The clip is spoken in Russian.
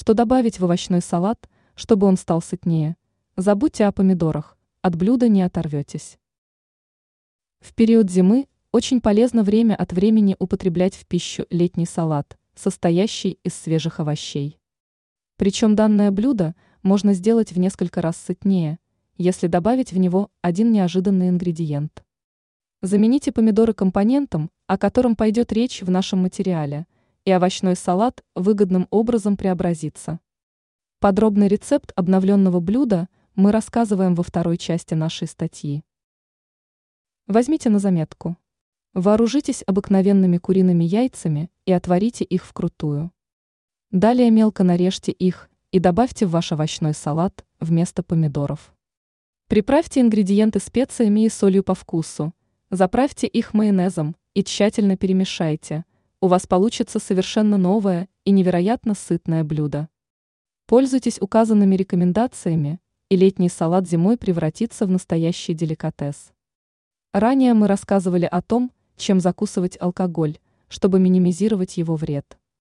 что добавить в овощной салат, чтобы он стал сытнее. Забудьте о помидорах, от блюда не оторветесь. В период зимы очень полезно время от времени употреблять в пищу летний салат, состоящий из свежих овощей. Причем данное блюдо можно сделать в несколько раз сытнее, если добавить в него один неожиданный ингредиент. Замените помидоры компонентом, о котором пойдет речь в нашем материале, и овощной салат выгодным образом преобразится. Подробный рецепт обновленного блюда мы рассказываем во второй части нашей статьи. Возьмите на заметку. Вооружитесь обыкновенными куриными яйцами и отварите их вкрутую. Далее мелко нарежьте их и добавьте в ваш овощной салат вместо помидоров. Приправьте ингредиенты специями и солью по вкусу, заправьте их майонезом и тщательно перемешайте. У вас получится совершенно новое и невероятно сытное блюдо. Пользуйтесь указанными рекомендациями, и летний салат зимой превратится в настоящий деликатес. Ранее мы рассказывали о том, чем закусывать алкоголь, чтобы минимизировать его вред.